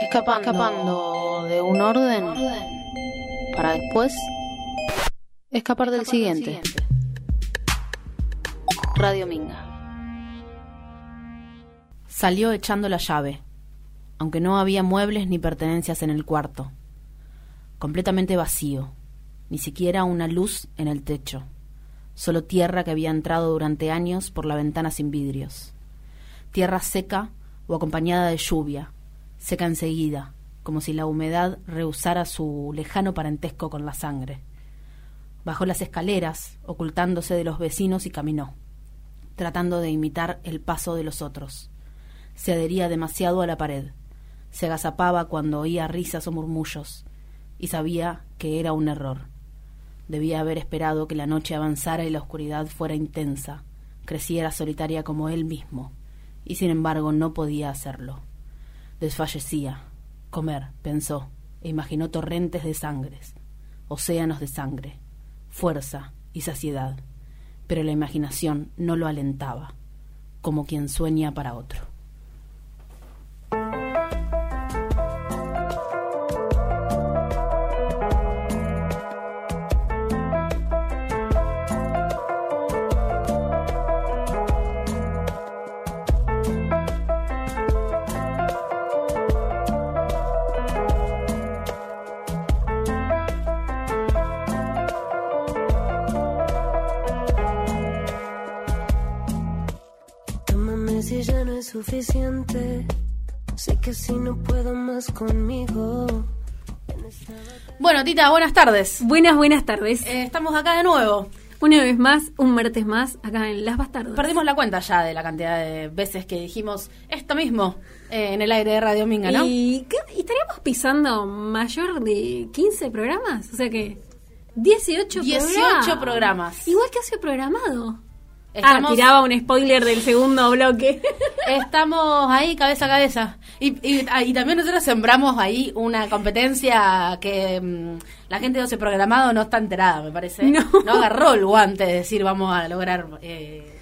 escapando, escapando de un orden para después escapar del siguiente. Radio Minga. Salió echando la llave, aunque no había muebles ni pertenencias en el cuarto. Completamente vacío, ni siquiera una luz en el techo, solo tierra que había entrado durante años por la ventana sin vidrios. Tierra seca o acompañada de lluvia, seca enseguida, como si la humedad rehusara su lejano parentesco con la sangre. Bajó las escaleras, ocultándose de los vecinos y caminó, tratando de imitar el paso de los otros. Se adhería demasiado a la pared, se agazapaba cuando oía risas o murmullos, y sabía que era un error. Debía haber esperado que la noche avanzara y la oscuridad fuera intensa, creciera solitaria como él mismo, y sin embargo no podía hacerlo. Desfallecía. Comer, pensó, e imaginó torrentes de sangres, océanos de sangre, fuerza y saciedad, pero la imaginación no lo alentaba, como quien sueña para otro. Suficiente. Sé que si no puedo más conmigo. Bueno, Tita, buenas tardes. Buenas, buenas tardes. Eh, estamos acá de nuevo. Una vez más, un martes más, acá en Las Bastardas. Perdimos la cuenta ya de la cantidad de veces que dijimos esto mismo eh, en el aire de Radio Minga, ¿no? ¿Y, qué- estaríamos pisando mayor de 15 programas? O sea que 18, 18 programas. Igual que hace programado. Estamos- Ah, tiraba un spoiler del segundo bloque. Estamos ahí cabeza a cabeza. Y, y- ah, y también nosotros sembramos ahí una competencia que mm, la gente de ese programado no está enterada, me parece. No. agarró el guante de decir vamos a lograr, eh,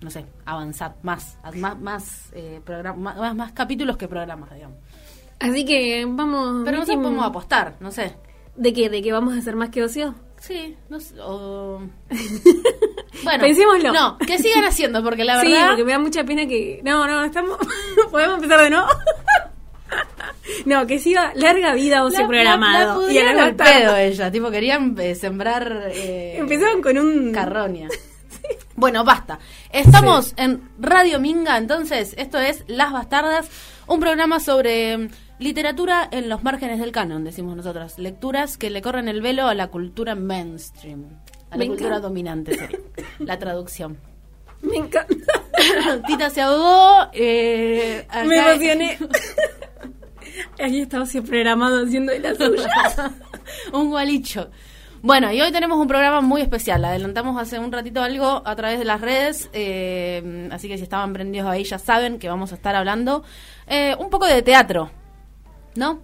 no sé, avanzar más, más, más, eh, más, más capítulos que programas, digamos. Así que vamos. Pero último- podemos apostar, no sé. ¿De qué? ¿De que vamos a hacer más que ocio? Sí, no sé. o- Bueno, Pensémoslo. No, que sigan haciendo, porque la sí, verdad. porque me da mucha pena que. No, no, estamos. ¿Podemos empezar de nuevo? no, que siga larga vida ocio La- programado. La, la Y a pedo ella, tipo, querían eh, sembrar. Eh, Empezaron con un. Carroña. Bueno, basta. Estamos en Radio Minga, entonces, esto es Las Bastardas, un programa sobre literatura en los márgenes del canon, decimos nosotros. Lecturas que le corren el velo a la cultura mainstream, a la Me cultura encanta. dominante, sería la traducción. Me encanta. Tita se ahogó. Eh, Me emocioné. Ahí estaba siempre programado haciendo de la suya. un gualicho. Bueno, y hoy tenemos un programa muy especial. Adelantamos hace un ratito algo a través de las redes, eh, así que si estaban prendidos ahí ya saben que vamos a estar hablando eh, un poco de teatro, ¿no?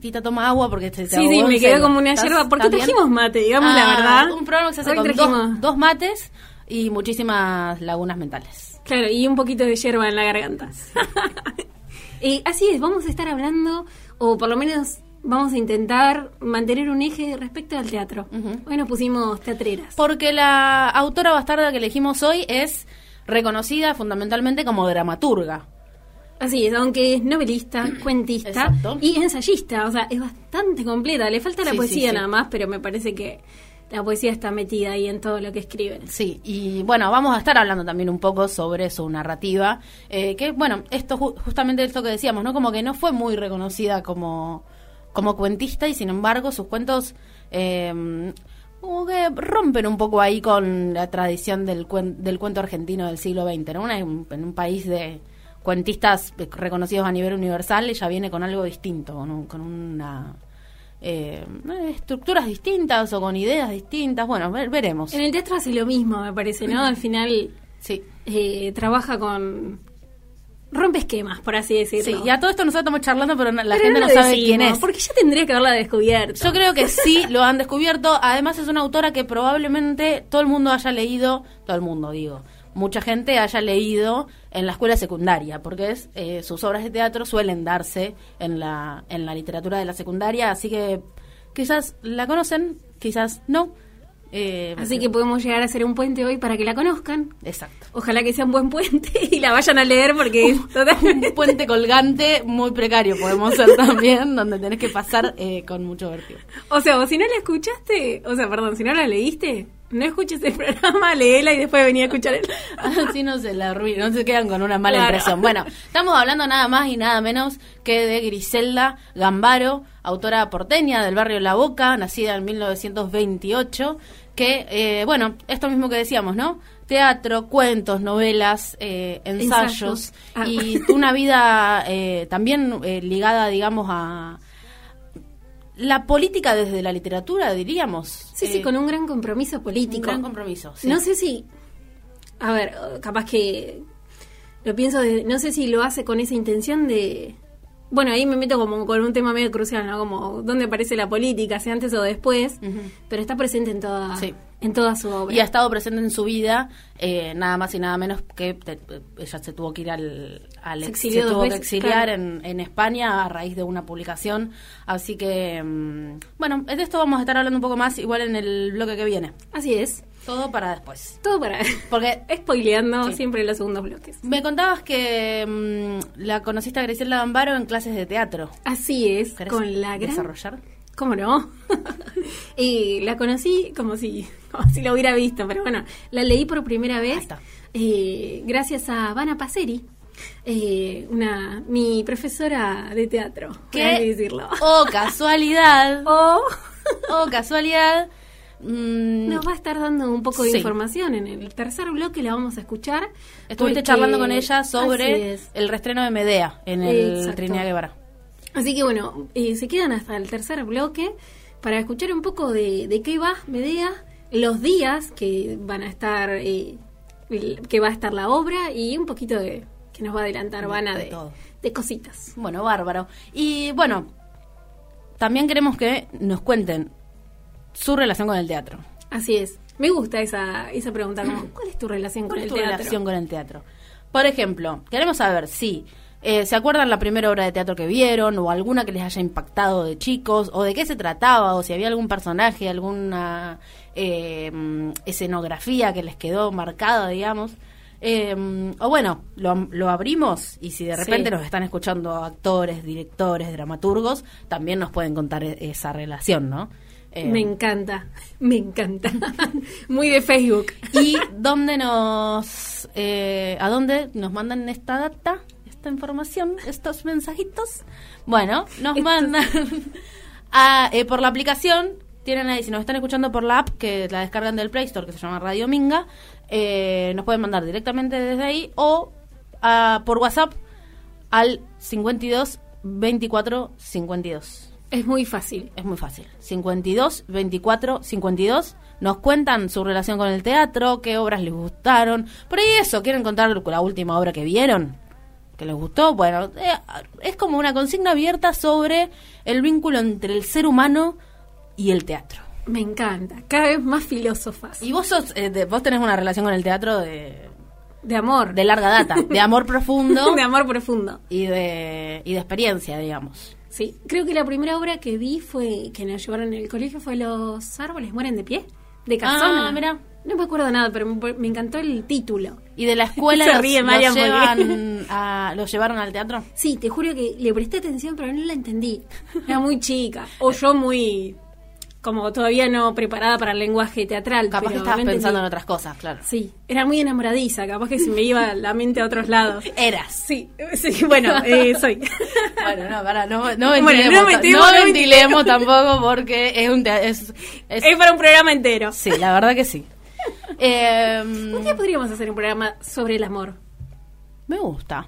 Tita toma agua porque te, te Sí, sí, me quedé como una ¿Estás- yerba. ¿Por qué trajimos mate? Digamos la Ah, verdad. Un programa que se hace Hoy con dos, dos mates y muchísimas lagunas mentales. Claro, y un poquito de yerba en la garganta. y así es, vamos a estar hablando, o por lo menos vamos a intentar mantener un eje respecto al teatro. Ujú. Hoy nos pusimos teatreras. Porque la autora bastarda que elegimos hoy es reconocida fundamentalmente como dramaturga. Así es, aunque es novelista, cuentista Exacto. y ensayista, o sea, es bastante completa. Le falta la Sí, poesía sí, sí. nada más, pero me parece que la poesía está metida ahí en todo lo que escriben. Sí, y bueno, vamos a estar hablando también un poco sobre su narrativa, eh, que bueno, esto ju- justamente esto que decíamos, ¿no? Como que no fue muy reconocida como, como cuentista y sin embargo sus cuentos eh, como que rompen un poco ahí con la tradición del, cuen- del cuento argentino del siglo XX, ¿no? Una- en un país de cuentistas reconocidos a nivel universal, ella viene con algo distinto, con, un- con una... eh, estructuras distintas o con ideas distintas, bueno, ver- veremos. En el teatro hace lo mismo, me parece, ¿no? Al final Sí. eh, trabaja con... rompe esquemas, por así Sí, decirlo. y a todo esto nosotros estamos charlando, pero la Pero gente no sabe decimos, quién es. Porque ya tendría que haberla descubierto. Yo creo que sí lo han descubierto. Además es una autora que probablemente todo el mundo haya leído, todo el mundo digo, mucha gente haya leído en la escuela secundaria, porque es, eh, sus obras de teatro suelen darse en la, en la literatura de la secundaria, así que quizás la conocen, quizás no. Eh, Así que podemos llegar a hacer un puente hoy para que la conozcan. Exacto. Ojalá que sea un buen puente y la vayan a leer porque es Un totalmente... puente colgante muy precario podemos ser también, donde tenés que pasar eh, con mucho vértigo. O sea, o si no la escuchaste, o sea, perdón, si no la leíste, no escuches el programa, léela y después venía a escuchar el... Así no se la arruinan, no se quedan con una mala Claro. impresión. Bueno, estamos hablando nada más y nada menos que de Griselda Gambaro, autora porteña del barrio La Boca, nacida en 1928, que, eh, bueno, esto mismo que decíamos, ¿no? Teatro, cuentos, novelas, eh, ensayos Ensayos. Ah. y una vida eh, también eh, ligada, digamos, a la política desde la literatura, diríamos. Sí, sí, Eh, con un gran compromiso político. un gran compromiso. sí. No sé si. A ver, capaz que. Lo pienso de. No sé si lo hace con esa intención de. Bueno, ahí me meto como con un tema medio crucial, ¿no? Como dónde aparece la política, si antes o después. Pero está presente en toda, Sí. En toda su obra. Y ha estado presente en su vida, eh, nada más y nada menos que te- ella se tuvo que ir al, al Se se tuvo que veces, exiliar claro. en, en España a raíz de una publicación. Así que, mm, bueno, de esto vamos a estar hablando un poco más igual en el bloque que viene. Así es. Todo para después. Todo para. Porque Spoileando Sí. siempre los segundos bloques. me contabas que mm, la conociste a Griselda Gambaro en clases de teatro. Así es, ¿Querés con la gran desarrollar? ¿Cómo no? y la conocí como si, si la hubiera visto, pero bueno, la leí por primera vez eh, gracias a Vana Paseri, eh, una, mi profesora de teatro, ¿Qué? decirlo. Oh, casualidad. O Oh, casualidad. Mm, nos va a estar dando un poco de Sí. información en el tercer bloque, la vamos a escuchar. Estuviste porque- charlando con ella sobre el restreno de Medea en el Exacto. Trinidad Guevara. Así que bueno, eh, se quedan hasta el tercer bloque para escuchar un poco de, de qué va Medea, los días que van a estar, eh, que va a estar la obra y un poquito de que nos va a adelantar De- Vana de de, cositas. Bueno, bárbaro. Y bueno, también queremos que nos cuenten su relación con el teatro. Así es. Me gusta esa, esa pregunta, como, ¿cuál es tu relación con ¿Cuál es el tu teatro? relación con el teatro? Por ejemplo, queremos saber si eh, se acuerdan la primera obra de teatro que vieron o alguna que les haya impactado de chicos o de qué se trataba o si había algún personaje, alguna eh, mm, escenografía que les quedó marcada, digamos. Eh, o bueno, lo, lo abrimos y si de repente Sí. nos están escuchando actores, directores, dramaturgos, también nos pueden contar e- esa relación, ¿no? Eh, Me encanta, me encanta. Muy de Facebook. ¿Y dónde nos... eh, ¿A dónde nos mandan esta data, esta información, estos mensajitos? Bueno, nos mandan a, eh, por la aplicación. Tienen ahí, si nos están escuchando por la app, que la descargan del Play Store, que se llama Radio Minga, eh, nos pueden mandar directamente desde ahí o ah, por WhatsApp al 52 24 52. Es muy fácil. Es muy fácil. 52, 24, 52. Nos cuentan su relación con el teatro, qué obras les gustaron. Por ahí eso, quieren contar la última obra que vieron, que les gustó. Bueno, eh, es como una consigna abierta sobre el vínculo entre el ser humano y el teatro. Me encanta. Cada vez más filósofas. Y vos sos, eh, de- vos tenés una relación con el teatro de, De amor. de larga data, de amor profundo de amor profundo. y de, y de experiencia, digamos. Sí, creo que la primera obra que vi fue que nos llevaron en el colegio fue Los árboles mueren de pie, de Casona. Ah, mira. No me acuerdo nada, pero me, me encantó el título. Y de la escuela Se los, ríe los Marian porque- llevan a- los llevaron al teatro. Sí, te juro que le presté atención, pero no la entendí. Era muy chica. O yo muy. Como todavía no preparada para el lenguaje teatral. Capaz que estabas pensando en otras cosas, claro. Sí, era muy enamoradiza, capaz que se me iba la mente a otros lados. Eras. Sí, sí, bueno, eh, soy. Bueno, no, para, no, no Bueno, ventilemos, no ta- metemos, no no ventilemos tampoco porque es un es- Es para un programa entero. sí, la verdad que sí. Eh, Un día podríamos hacer un programa sobre el amor. me gusta,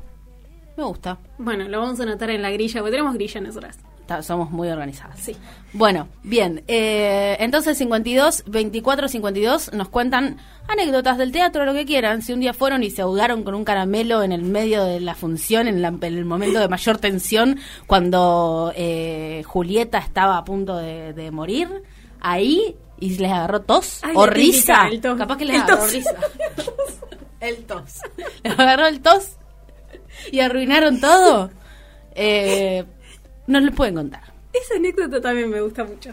me gusta. Bueno, lo vamos a anotar en la grilla, porque tenemos grilla nosotras. Somos muy organizadas. Sí. Bueno, bien. eh, entonces 52, 24, 52 nos cuentan anécdotas del teatro, lo que quieran. Si un día fueron y se ahogaron con un caramelo en el medio de la función, en, la- en el momento de mayor tensión, cuando eh, Julieta estaba a punto de, de morir, ahí y les agarró tos Ay, o típica, risa. el tos. Capaz que les El agarró tos. risa. el tos. Le agarró el tos y arruinaron todo. Eh, no les pueden contar. Esa anécdota también me gusta mucho.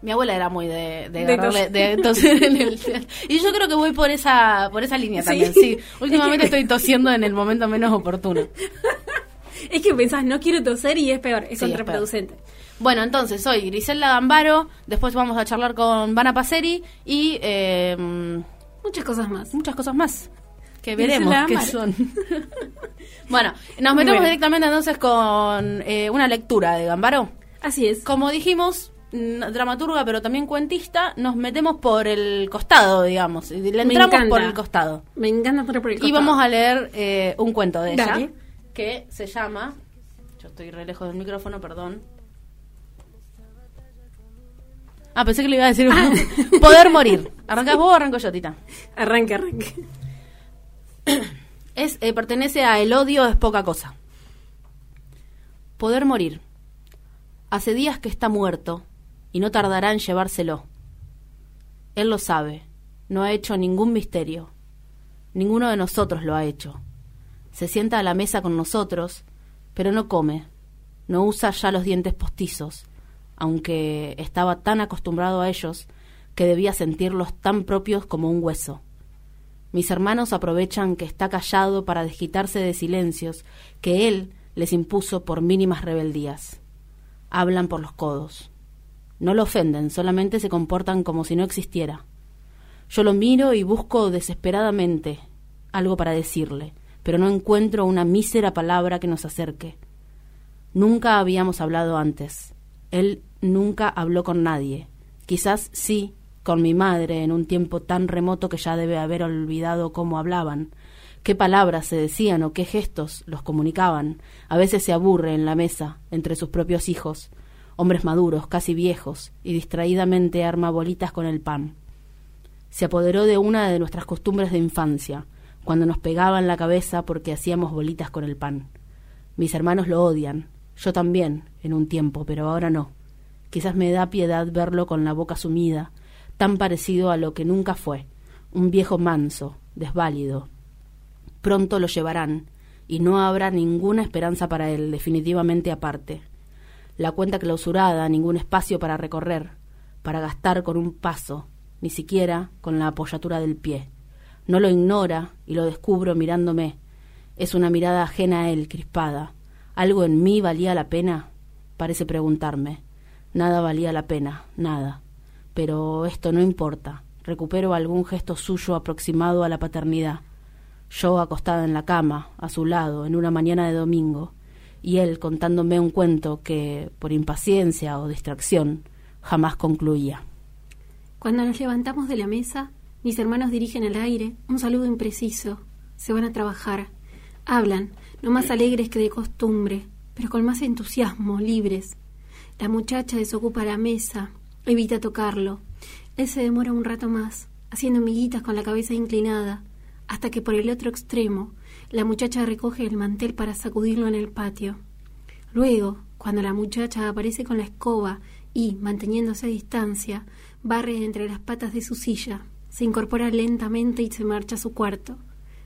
Mi abuela era muy de, de De agarrarle, tos. de toser en el Y yo creo que voy por esa por esa línea también, sí. Últimamente estoy tosiendo en el momento menos oportuno. Es que pensás, no quiero toser y es peor, es Sí, es contraproducente. Bueno, entonces soy Griselda Gambaro, después vamos a charlar con Vana Paceri y eh, Muchas cosas más. muchas cosas más que veremos qué son. bueno, nos metemos directamente entonces con eh, una lectura de Gambaro. Así es. Como dijimos, mm, dramaturga pero también cuentista, nos metemos por el costado, digamos. y Le entramos encanta. por el costado. Me encanta entrar por el Y costado. vamos a leer eh, un cuento de ella Dale. que se llama. Yo estoy re lejos del micrófono, perdón. Ah, pensé que le iba a decir Poder morir. ¿Arrancás vos o arranco yo, Tita? Arranque, arranque. Es, eh, pertenece a El odio es poca cosa. Poder morir. Hace días que está muerto y no tardará en llevárselo. Él lo sabe. No ha hecho ningún misterio. Ninguno de nosotros lo ha hecho. Se sienta a la mesa con nosotros, pero no come. No usa ya los dientes postizos, aunque estaba tan acostumbrado a ellos que debía sentirlos tan propios como un hueso. Mis hermanos aprovechan que está callado para desquitarse de silencios que él les impuso por mínimas rebeldías. Hablan por los codos. No lo ofenden, solamente se comportan como si no existiera. Yo lo miro y busco desesperadamente algo para decirle, pero no encuentro una mísera palabra que nos acerque. Nunca habíamos hablado antes. Él nunca habló con nadie. Quizás sí con mi madre en un tiempo tan remoto que ya debe haber olvidado cómo hablaban, qué palabras se decían o qué gestos los comunicaban. A veces se aburre en la mesa entre sus propios hijos, hombres maduros, casi viejos, y distraídamente arma bolitas con el pan. Se apoderó de una de nuestras costumbres de infancia, cuando nos pegaban la cabeza porque hacíamos bolitas con el pan. Mis hermanos lo odian, yo también, en un tiempo, pero ahora no. Quizás me da piedad verlo con la boca sumida, tan parecido a lo que nunca fue, un viejo manso, desválido. Pronto lo llevarán, y no habrá ninguna esperanza para él, definitivamente aparte. La cuenta clausurada, ningún espacio para recorrer, para gastar con un paso, ni siquiera con la apoyatura del pie. No lo ignora y lo descubro mirándome. Es una mirada ajena a él, crispada. ¿Algo en mí valía la pena? Parece preguntarme. Nada valía la pena, nada. Pero esto no importa. Recupero algún gesto suyo aproximado a la paternidad. Yo acostada en la cama, a su lado, en una mañana de domingo, y él contándome un cuento que, por impaciencia o distracción, jamás concluía. Cuando nos levantamos de la mesa, mis hermanos dirigen al aire un saludo impreciso. Se van a trabajar. Hablan, no más alegres que de costumbre, pero con más entusiasmo, libres. La muchacha desocupa la mesa, evita tocarlo. Él se demora un rato más, haciendo miguitas con la cabeza inclinada, hasta que por el otro extremo la muchacha recoge el mantel para sacudirlo en el patio. Luego, cuando la muchacha aparece con la escoba y, manteniéndose a distancia, barre entre las patas de su silla, se incorpora lentamente y se marcha a su cuarto.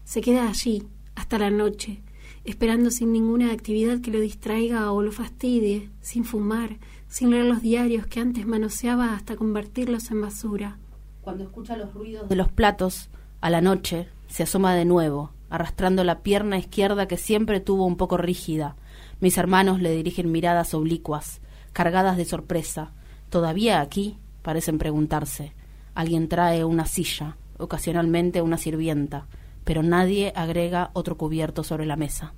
Se queda allí, hasta la noche, esperando sin ninguna actividad que lo distraiga o lo fastidie, sin fumar, sin leer los diarios que antes manoseaba hasta convertirlos en basura. Cuando escucha los ruidos de los platos, a la noche, se asoma de nuevo, arrastrando la pierna izquierda que siempre tuvo un poco rígida. Mis hermanos le dirigen miradas oblicuas, cargadas de sorpresa. ¿Todavía aquí? parecen preguntarse. Alguien trae una silla, ocasionalmente una sirvienta, pero nadie agrega otro cubierto sobre la mesa.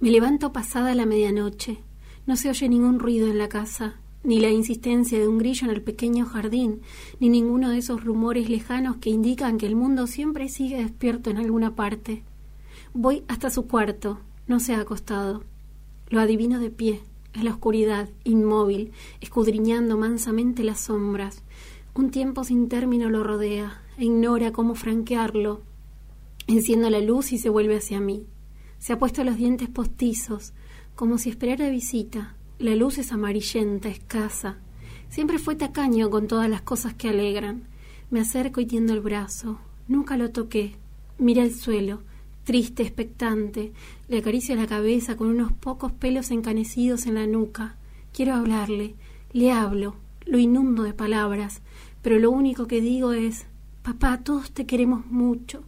Me levanto pasada la medianoche. No se oye ningún ruido en la casa, ni la insistencia de un grillo en el pequeño jardín, ni ninguno de esos rumores lejanos que indican que el mundo siempre sigue despierto en alguna parte. Voy hasta su cuarto, no se ha acostado. Lo adivino de pie, en la oscuridad, inmóvil, escudriñando mansamente las sombras. Un tiempo sin término lo rodea, e ignora cómo franquearlo. Enciendo la luz y se vuelve hacia mí. Se ha puesto los dientes postizos, como si esperara visita. La luz es amarillenta, escasa. Siempre fue tacaño con todas las cosas que alegran. Me acerco y tiendo el brazo. Nunca lo toqué. Mira el suelo, triste, expectante. Le acaricia la cabeza con unos pocos pelos encanecidos en la nuca. Quiero hablarle. Le hablo. Lo inundo de palabras. Pero lo único que digo es, papá, todos te queremos mucho.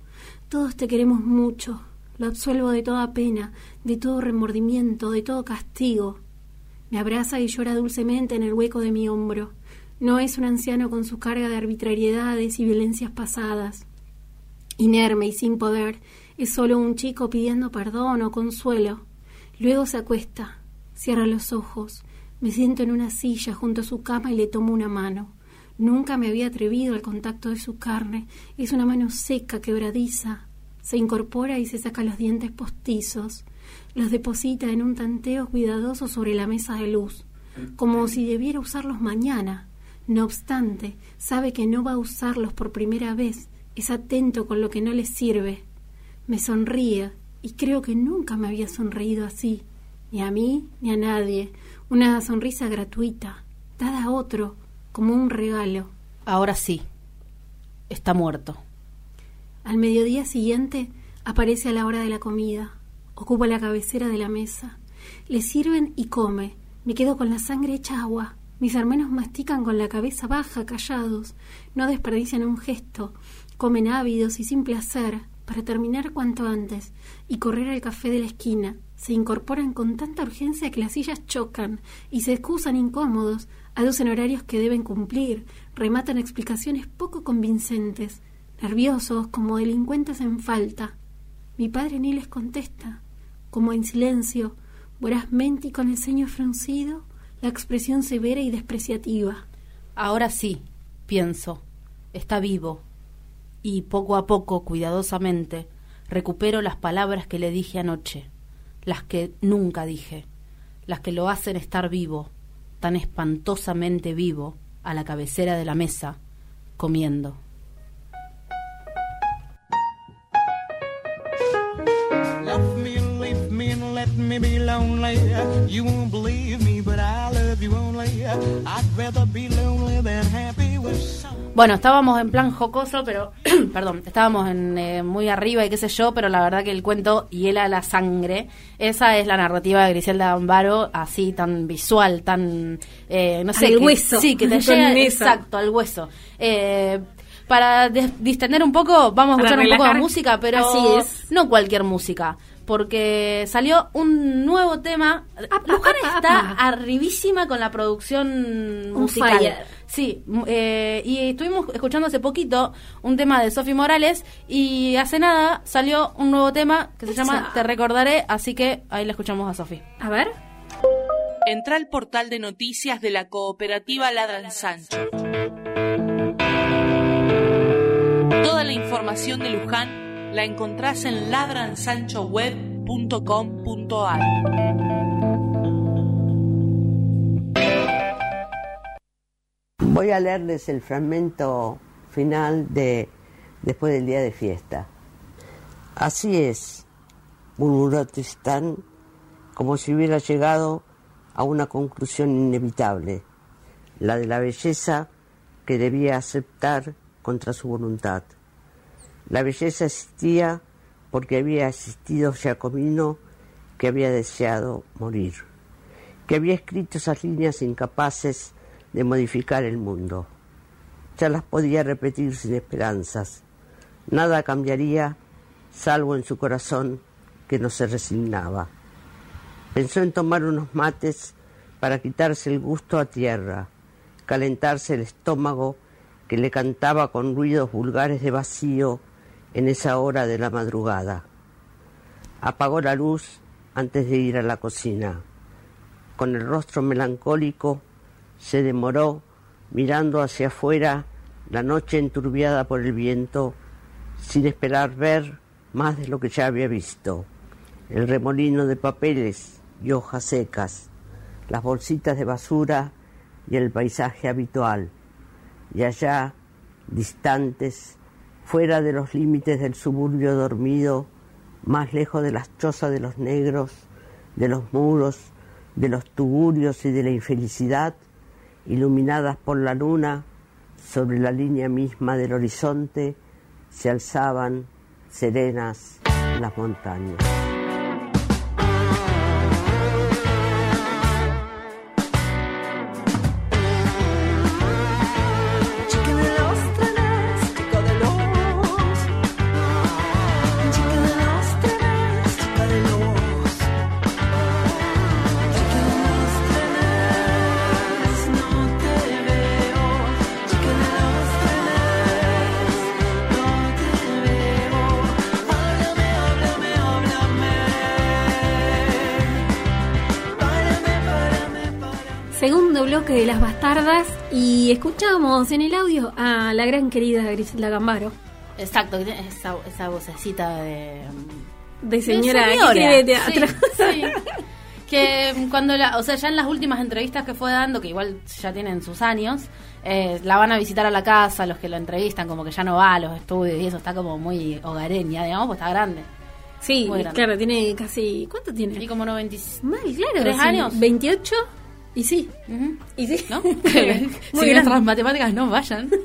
Todos te queremos mucho. Lo absuelvo de toda pena, de todo remordimiento, de todo castigo. Me abraza y llora dulcemente en el hueco de mi hombro. No es un anciano con su carga de arbitrariedades y violencias pasadas. Inerme y sin poder, es solo un chico pidiendo perdón o consuelo. Luego se acuesta, cierra los ojos, me siento en una silla junto a su cama y le tomo una mano. Nunca me había atrevido al contacto de su carne. Es una mano seca, quebradiza. Se incorpora y se saca los dientes postizos. Los deposita en un tanteo cuidadoso sobre la mesa de luz, como si debiera usarlos mañana. No obstante, sabe que no va a usarlos por primera vez. Es atento con lo que no le sirve. Me sonríe y creo que nunca me había sonreído así, ni a mí ni a nadie. Una sonrisa gratuita, dada a otro, como un regalo. Ahora sí, está muerto. Al mediodía siguiente aparece a la hora de la comida. Ocupa la cabecera de la mesa. Le sirven y come. Me quedo con la sangre hecha agua. Mis hermanos mastican con la cabeza baja, callados. No desperdician un gesto. Comen ávidos y sin placer, para terminar cuanto antes y correr al café de la esquina. Se incorporan con tanta urgencia que las sillas chocan y se excusan incómodos, aducen horarios que deben cumplir, rematan explicaciones poco convincentes, nerviosos como delincuentes en falta. Mi padre ni les contesta, como en silencio, vorazmente y con el ceño fruncido, la expresión severa y despreciativa. Ahora sí, pienso, está vivo. Y poco a poco, cuidadosamente, recupero las palabras que le dije anoche, las que nunca dije, las que lo hacen estar vivo, tan espantosamente vivo, a la cabecera de la mesa, comiendo. Let me be lonely. You won't believe me, but I love you only. I'd rather be lonely than happy with. Bueno, estábamos en plan jocoso, pero, perdón, estábamos en, eh, muy arriba y qué sé yo, pero la verdad que el cuento hiela la sangre. Esa es la narrativa de Griselda Amparo, así tan visual, tan, eh, no sé. Al que- hueso. Sí, que te llega, exacto, al hueso. Eh, para des- distender un poco, vamos a escuchar un poco de música, pero Así es. no cualquier música. Porque salió un nuevo tema. Luján apa, está apa. arribísima con la producción musical. fire. Sí, eh, y estuvimos escuchando hace poquito un tema de Sofi Morales y hace nada salió un nuevo tema que se llama. Te recordaré, así que ahí la escuchamos a Sofi. A ver. Entra al portal de noticias de la cooperativa Ladran Sancho. Toda la información de Luján la encontrás en ladransanchoweb.com.ar. Voy a leerles el fragmento final de Después del día de fiesta. Así es, murmuró Tristán, como si hubiera llegado a una conclusión inevitable, la de la belleza que debía aceptar contra su voluntad. La belleza existía porque había existido Giacomino que había deseado morir, que había escrito esas líneas incapaces de modificar el mundo. Ya las podía repetir sin esperanzas. Nada cambiaría, salvo en su corazón que no se resignaba. Pensó en tomar unos mates para quitarse el gusto a tierra, calentarse el estómago que le cantaba con ruidos vulgares de vacío en esa hora de la madrugada. Apagó la luz antes de ir a la cocina. Con el rostro melancólico se demoró mirando hacia afuera la noche enturbiada por el viento, sin esperar ver más de lo que ya había visto. El remolino de papeles y hojas secas, las bolsitas de basura y el paisaje habitual. Y allá, distantes, fuera de los límites del suburbio dormido, más lejos de las chozas de los negros, de los muros, de los tugurios y de la infelicidad, iluminadas por la luna, sobre la línea misma del horizonte, se alzaban serenas las montañas. Bloque de Las Bastardas y escuchamos en el audio a la gran querida Griselda Gambaro. Exacto, que esa, esa vocecita de... De señora, que señora, teatro. sí, sí. Que cuando la, o sea, ya en las últimas entrevistas que fue dando, que igual ya tienen sus años, eh, la van a visitar a la casa, los que la entrevistan, como que ya no va a los estudios y eso está como muy hogareña, digamos, pues está grande. Sí, claro, tiene casi... ¿Cuánto Y tiene? como 90, Mal, claro. ¿Tres años? 28 y sí. Ujú. Y sí. ¿no? Muy si nuestras matemáticas no vayan.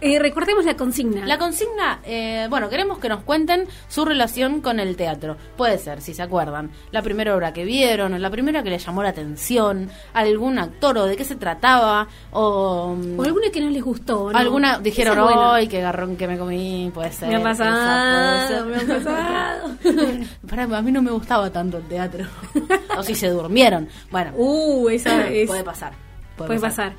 Eh, recordemos la consigna. La consigna, eh, bueno, queremos que nos cuenten su relación con el teatro. Puede ser, si se acuerdan, la primera obra que vieron, o la primera que les llamó la atención, algún actor o de qué se trataba, o, mm, o alguna que no les gustó. ¿no? alguna dijeron. ¡ay, qué garrón que me comí! Puede ser. Me ha pasado, me ha pasado. A mí no me gustaba tanto el teatro. o si se durmieron. Bueno, Uh, esa es. puede pasar. Puede pasar.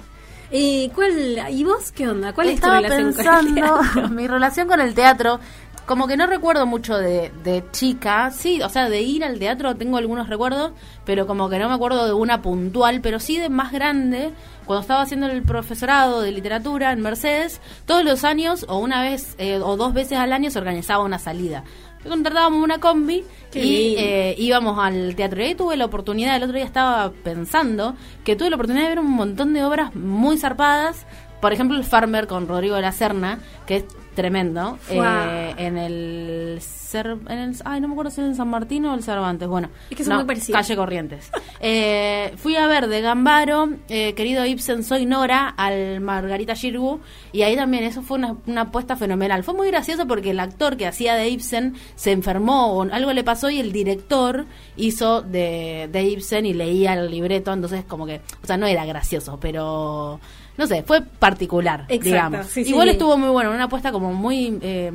Eh, ¿cuál, ¿Y vos qué onda? ¿Cuál Estaba es tu relación pensando, con el teatro? mi relación con el teatro, como que no recuerdo mucho de, de chica, sí, o sea, de ir al teatro tengo algunos recuerdos, pero como que no me acuerdo de una puntual, pero sí de más grande, cuando estaba haciendo el profesorado de literatura en Mercedes, todos los años, o una vez, eh, o dos veces al año, se organizaba una salida. Contratábamos una combi Qué y eh, íbamos al teatro. Y ahí tuve la oportunidad, el otro día estaba pensando que tuve la oportunidad de ver un montón de obras muy zarpadas. Por ejemplo, el Farmer con Rodrigo de la Serna, que es tremendo. Eh, en el, Cer- en el. Ay, no me acuerdo si es en San Martín o el Cervantes. Bueno, Es que son no, muy parecidos. Calle Corrientes. Eh, fui a ver de Gambaro, eh, querido Ibsen, soy Nora, al Margarita Girgu. Y ahí también, eso fue una, una apuesta fenomenal. Fue muy gracioso porque el actor que hacía de Ibsen se enfermó o algo le pasó y el director hizo de, de Ibsen y leía el libreto. Entonces, como que, o sea, no era gracioso, pero. No sé, fue particular, Exacto, digamos. sí, Igual sí. estuvo muy bueno, una apuesta como muy eh,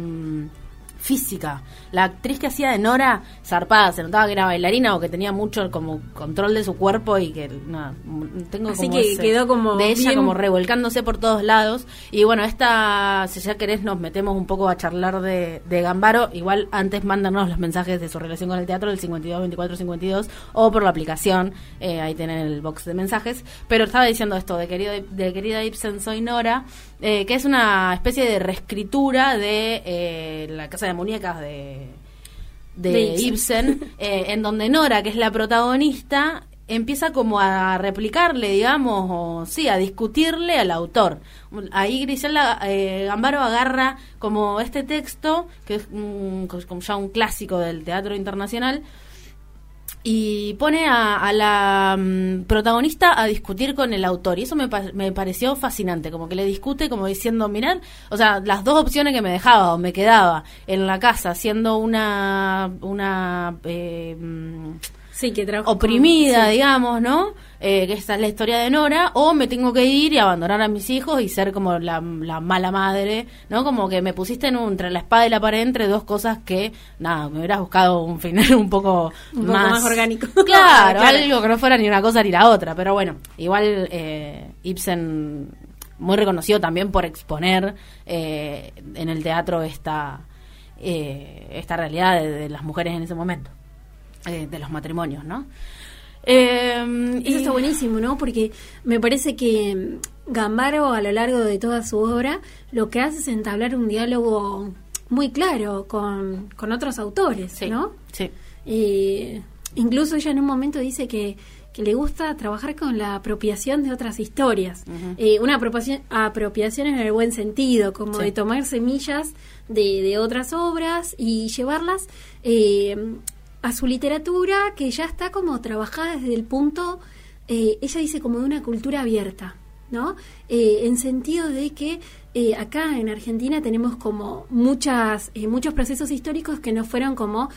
física. La actriz que hacía de Nora, zarpada, se notaba que era bailarina o que tenía mucho como control de su cuerpo y que nada, m- tengo Así como que ese- quedó como de ella bien- como revolcándose por todos lados. Y bueno, esta si ya querés nos metemos un poco a charlar de, de Gambaro, igual antes mándanos los mensajes de su relación con el teatro del 52 24 52 o por la aplicación, eh, ahí tienen el box de mensajes, pero estaba diciendo esto de querido de querida Ibsen soy Nora, eh, que es una especie de reescritura de eh, la casa de muñecas de de, De Ibsen, Ibsen. eh, en donde Nora, que es la protagonista, empieza como a replicarle, digamos, o sí, a discutirle al autor. Ahí Griselda eh, Gambaro agarra como este texto, que es un- como ya un clásico del teatro internacional, y pone a, a la mm, protagonista a discutir con el autor. Y eso me, pa- me pareció fascinante como que le discute como diciendo mirad o sea las dos opciones que me dejaba o me quedaba en la casa siendo una una eh, mm, Sí, que oprimida, con- sí. digamos, ¿no? Eh, que esta es la historia de Nora, o me tengo que ir y abandonar a mis hijos y ser como la, la mala madre, ¿no? Como que me pusiste en un- entre la espada y la pared entre dos cosas que, nada, me hubieras buscado un final un poco, Un poco más orgánico. Claro, Claro. algo que no fuera ni una cosa ni la otra, pero bueno, igual eh, Ibsen muy reconocido también por exponer eh, en el teatro esta, eh, esta realidad de, de las mujeres en ese momento eh, de los matrimonios, ¿no? Eh, Eso está buenísimo, ¿no? Porque me parece que mm, Gambaro a lo largo de toda su obra lo que hace es entablar un diálogo muy claro con, con otros autores, Sí, ¿no? sí. Y incluso ella en un momento dice que, que le gusta trabajar con la apropiación de otras historias. Eh, una apropiación, apropiación en el buen sentido, como Sí. de tomar semillas de, de otras obras y llevarlas eh, a su literatura que ya está como trabajada desde el punto, eh, ella dice como de una cultura abierta. ¿no? Eh, en sentido de que eh, acá en Argentina tenemos como muchas, muchos procesos históricos que nos fueron como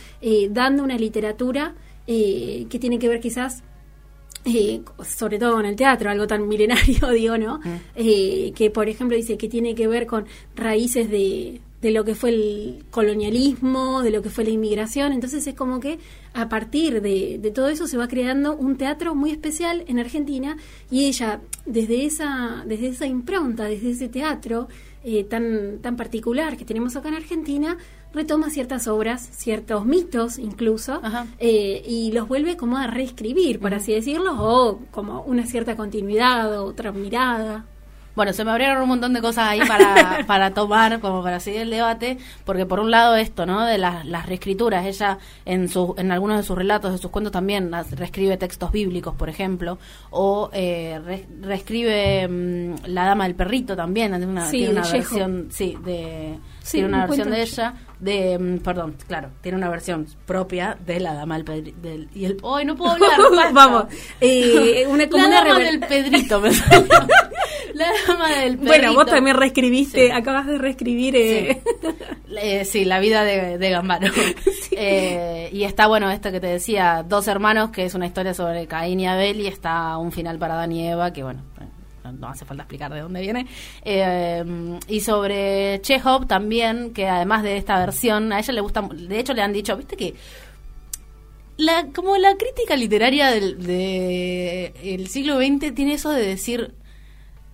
dando una literatura que tiene que ver quizás eh, sobre todo en el teatro, algo tan milenario, digo, ¿no? Eh, que, por ejemplo, dice que tiene que ver con raíces de, de lo que fue el colonialismo, de lo que fue la inmigración. Entonces es como que a partir de, de todo eso se va creando un teatro muy especial en Argentina y ella, desde esa, desde esa impronta, desde ese teatro eh, tan, tan particular que tenemos acá en Argentina, retoma ciertas obras, ciertos mitos incluso, eh, y los vuelve como a reescribir, por así decirlo, o como una cierta continuidad, o otra mirada. Bueno, se me abrieron un montón de cosas ahí para, para tomar, como para seguir el debate, porque por un lado esto, ¿no? De las, las reescrituras, ella en, su, en algunos de sus relatos, de sus cuentos también reescribe textos bíblicos, por ejemplo, o eh, re- reescribe mm, La Dama del Perrito también, tiene una, Sí, tiene una versión, sí, de... Sí, tiene una un versión de ella, de, mm, perdón, claro, tiene una versión propia de La Dama del Pedrito. y el, ¡Ay, no puedo hablar! Vamos, eh, una, como La una Dama del Pedrito me salió. La Dama del Pedrito. Bueno, vos también reescribiste, Sí. acabas de reescribir. Eh, Eh, sí, la vida de, de Gambaro. Eh, y está, bueno, esto que te decía, Dos Hermanos, que es una historia sobre Caín y Abel, y está un final para Dan y Eva, que bueno, no, no hace falta explicar de dónde viene. Eh, y sobre Chekhov también, que además de esta versión, a ella le gusta, de hecho le han dicho, viste que la, como la crítica literaria del de el siglo XX tiene eso de decir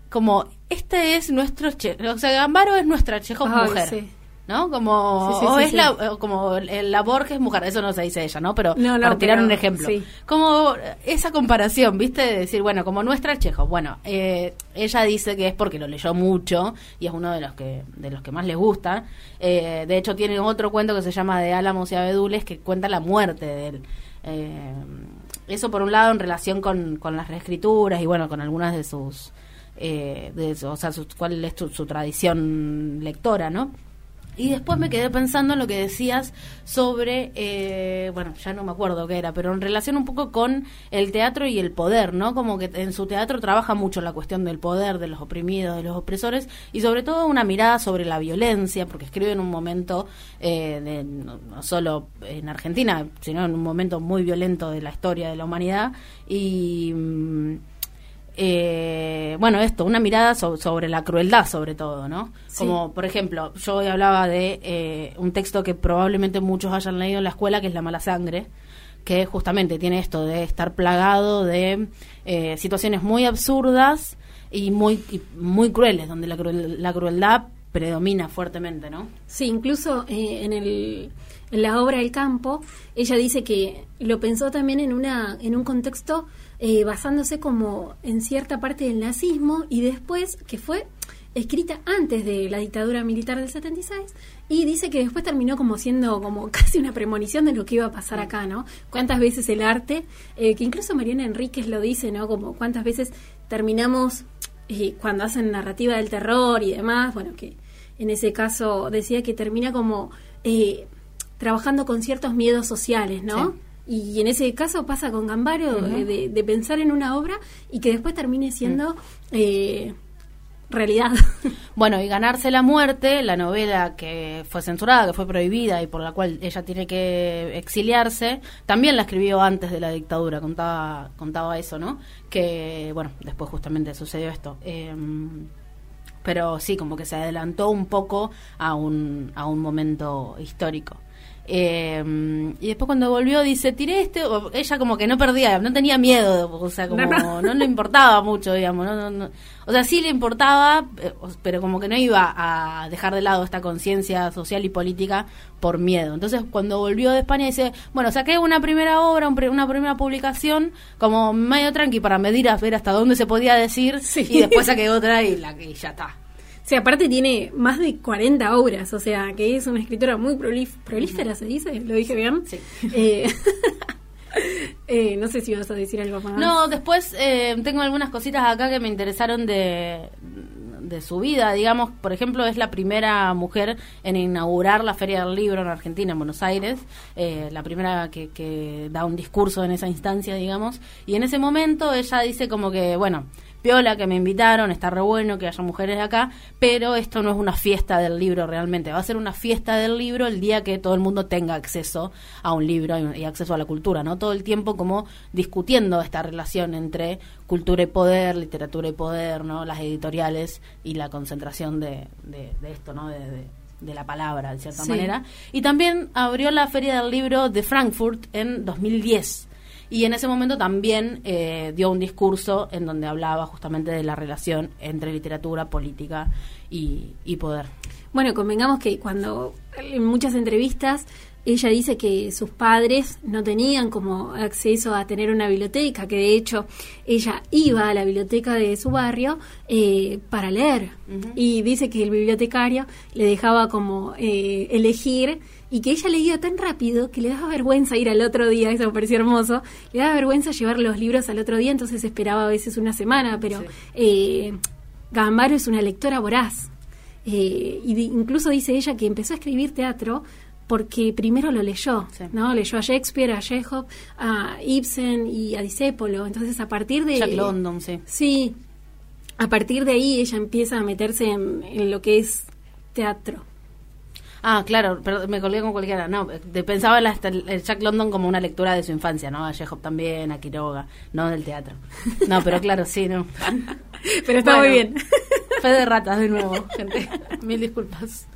como este es nuestro che o sea Gambaro es nuestra Chekhov Ay, mujer sí. ¿No? Como, Sí, sí, o sí, es la, o como el- la Borges mujer, eso no se dice ella, ¿no? Pero No, no, para tirar pero un ejemplo. Como esa comparación, ¿viste? De decir, bueno, como nuestra Chekhov. Bueno, eh, ella dice que es porque lo leyó mucho y es uno de los que de los que más le gusta. Eh, de hecho, tiene otro cuento que se llama De Álamos y Abedules que cuenta la muerte de él. Eh, eso por un lado en relación con, con las reescrituras y bueno, con algunas de sus... Eh, de o sea, su- cuál es su- su tradición lectora, ¿no? Y después me quedé pensando en lo que decías sobre, eh, bueno, ya no me acuerdo qué era, pero en relación un poco con el teatro y el poder, ¿no? Como que en su teatro trabaja mucho la cuestión del poder, de los oprimidos, de los opresores, y sobre todo una mirada sobre la violencia, porque escribe en un momento, eh, de- no, solo en Argentina, sino en un momento muy violento de la historia de la humanidad, y... mm, eh, bueno, esto, una mirada so- sobre la crueldad, sobre todo, ¿no? Como, por ejemplo, yo hoy hablaba de eh, un texto que probablemente muchos hayan leído en la escuela, que es La mala sangre, que justamente tiene esto de estar plagado de eh, situaciones muy absurdas y muy, y muy crueles, donde la, cruel- la crueldad predomina fuertemente, ¿no? Sí, incluso eh, en, el, en la obra El campo, ella dice que lo pensó también en, una, en un contexto eh, basándose como en cierta parte del nazismo y después que fue escrita antes de la dictadura militar del 76 y dice que después terminó como siendo como casi una premonición de lo que iba a pasar acá, ¿no? Cuántas veces el arte, eh, que incluso Mariana Enríquez lo dice, ¿no? Como cuántas veces terminamos eh, cuando hacen narrativa del terror y demás, bueno, que en ese caso decía que termina como eh, trabajando con ciertos miedos sociales, ¿no? Y en ese caso pasa con Gambaro, eh, de, de pensar en una obra y que después termine siendo eh, realidad. Bueno, y Ganarse la Muerte, la novela que fue censurada, que fue prohibida y por la cual ella tiene que exiliarse, también la escribió antes de la dictadura, contaba, contaba eso, ¿no? Que, bueno, después justamente sucedió esto. Eh, pero sí, como que se adelantó un poco a un, a un momento histórico. Eh, y después cuando volvió dice, tiré este, o- ella como que no perdía, no tenía miedo, o sea, como No, no, no. le importaba mucho, digamos, no, no, no. o sea, sí le importaba, eh, pero como que no iba a dejar de lado esta conciencia social y política por miedo. Entonces cuando volvió de España dice, bueno, saqué una primera obra, un pre- una primera publicación, como medio tranqui para medir a ver hasta dónde se podía decir, Sí. y después saqué otra y, la, y ya está. O sea, aparte tiene más de 40 obras, o sea, que es una escritora muy prolif- prolífera, ¿se dice? ¿Lo dije bien? Sí. Eh, eh, no sé si vas a decir algo más. No, después eh, tengo algunas cositas acá que me interesaron de, de su vida. Digamos, por ejemplo, es la primera mujer en inaugurar la Feria del Libro en Argentina, en Buenos Aires. eh, la primera que, que da un discurso en esa instancia, digamos. Y en ese momento ella dice como que, bueno, piola que me invitaron, está re bueno que haya mujeres acá, pero esto no es una fiesta del libro realmente, va a ser una fiesta del libro el día que todo el mundo tenga acceso a un libro y, acceso a la cultura, ¿no? Todo el tiempo como discutiendo esta relación entre cultura y poder, literatura y poder, ¿no? Las editoriales y la concentración de, de, de esto, ¿no? De, de- de la palabra, de cierta Sí. manera. Y también abrió la Feria del Libro de Frankfurt en 2010. Y en ese momento también eh, dio un discurso en donde hablaba justamente de la relación entre literatura, política y, y poder. Bueno, convengamos que cuando en muchas entrevistas ella dice que sus padres no tenían como acceso a tener una biblioteca, que de hecho ella iba a la biblioteca de su barrio eh, para leer y dice que el bibliotecario le dejaba como eh, elegir y que ella leía tan rápido que le daba vergüenza ir al otro día, eso me pareció hermoso, le daba vergüenza llevar los libros al otro día, entonces esperaba a veces una semana, pero eh, Gambaro es una lectora voraz. Eh, y incluso dice ella que empezó a escribir teatro porque primero lo leyó, Sí. ¿no? Leyó a Shakespeare, a Chekhov, a Ibsen y a Discépolo. Entonces, a partir de... Jack London, sí. Sí, a partir de ahí ella empieza a meterse en, en lo que es teatro. Ah, claro, pero me colgué con cualquiera. No, pensaba en la- hasta el el Jack London como una lectura de su infancia, ¿no? A Chekhov también, a Quiroga, no del teatro. No, pero claro, sí, no. Pero está Bueno, muy bien. Fe de ratas de nuevo, gente. Mil disculpas.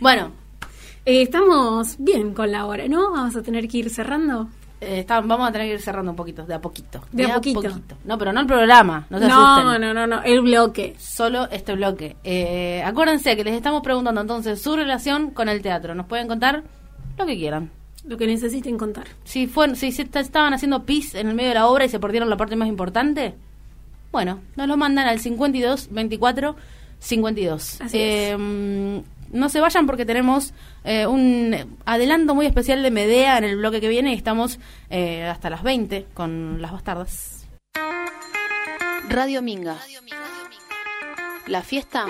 Bueno, Eh, estamos bien con la hora, ¿no? Vamos a tener que ir cerrando. Eh, está- vamos a tener que ir cerrando un poquito, de a poquito. De a poquito. No, pero no el programa, no se No, asusten. no, no, no, el bloque. Solo este bloque. Eh, acuérdense que les estamos preguntando entonces su relación con el teatro. Nos pueden contar lo que quieran. Lo que necesiten contar. Si, fue, si se estaban haciendo pis en el medio de la obra y se perdieron la parte más importante, bueno, nos lo mandan al 52 24 52. Así Eh, mm, no se vayan porque tenemos eh, un adelanto muy especial de Medea en el bloque que viene y estamos eh, hasta las 20 con las bastardas. Radio Minga. La fiesta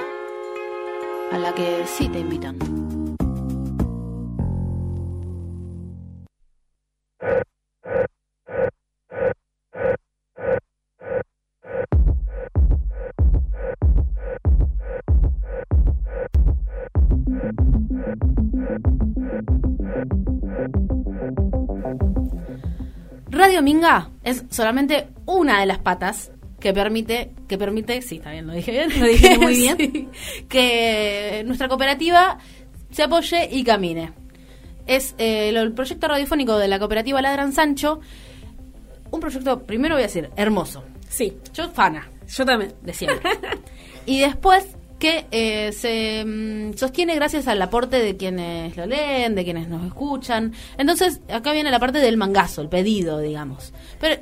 a la que sí te invitan. Radio Minga es solamente una de las patas que permite, que permite, sí, está bien, lo dije bien, Lo que muy bien. sí, que nuestra cooperativa se apoye y camine. Es eh, el proyecto radiofónico de la cooperativa Ladran Sancho, un proyecto, primero voy a decir, hermoso. Sí, Yo fana, yo también. de siempre. y después que eh, se mm, sostiene gracias al aporte de quienes lo leen, de quienes nos escuchan. Entonces, acá viene la parte del mangazo, el pedido, digamos. Pero